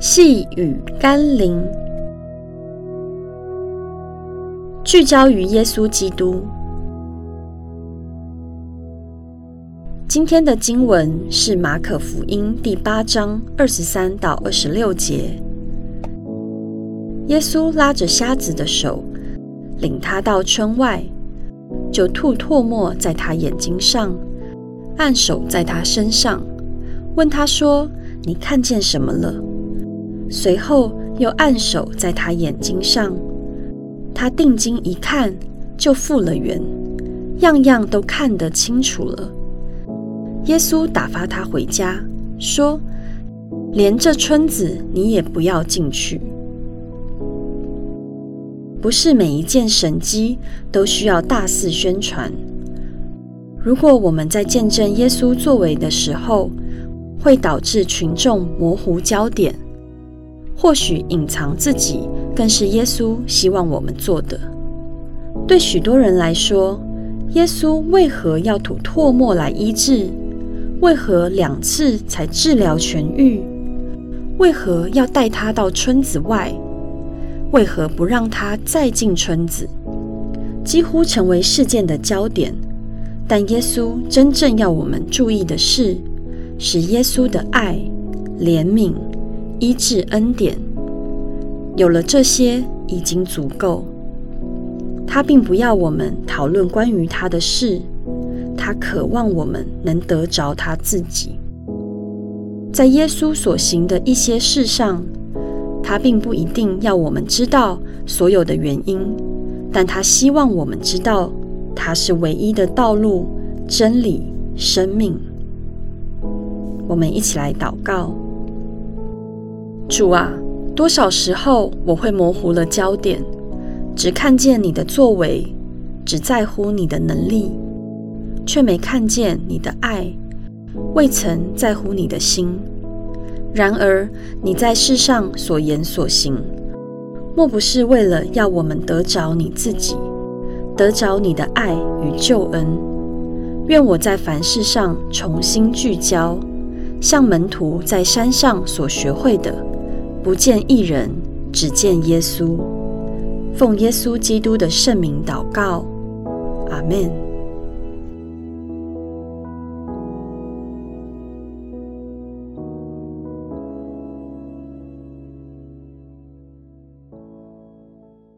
细雨甘霖，聚焦于耶稣基督。今天的经文是马可福音第八章二十三到二十六节。耶稣拉着瞎子的手，领他到村外，就吐唾沫在他眼睛上，按手在他身上，问他说：“你看见什么了？”随后又按手在他眼睛上，他定睛一看，就复了原，样样都看得清楚了。耶稣打发他回家，说：“连这村子你也不要进去。”不是每一件神迹都需要大肆宣传。如果我们在见证耶稣作为的时候，会导致群众模糊焦点。或许隐藏自己，更是耶稣希望我们做的。对许多人来说，耶稣为何要吐唾沫来医治？为何两次才治疗痊愈？为何要带他到村子外？为何不让他再进村子？几乎成为事件的焦点。但耶稣真正要我们注意的是，是耶稣的爱、怜悯。医治恩典，有了这些已经足够。他并不要我们讨论关于他的事，他渴望我们能得着他自己。在耶稣所行的一些事上，他并不一定要我们知道所有的原因，但他希望我们知道，他是唯一的道路、真理、生命。我们一起来祷告。主啊，多少时候我会模糊了焦点，只看见你的作为，只在乎你的能力，却没看见你的爱，未曾在乎你的心。然而你在世上所言所行，莫不是为了要我们得着你自己，得着你的爱与救恩？愿我在凡事上重新聚焦，像门徒在山上所学会的。不见一人，只见耶稣。奉耶稣基督的圣名祷告，阿门。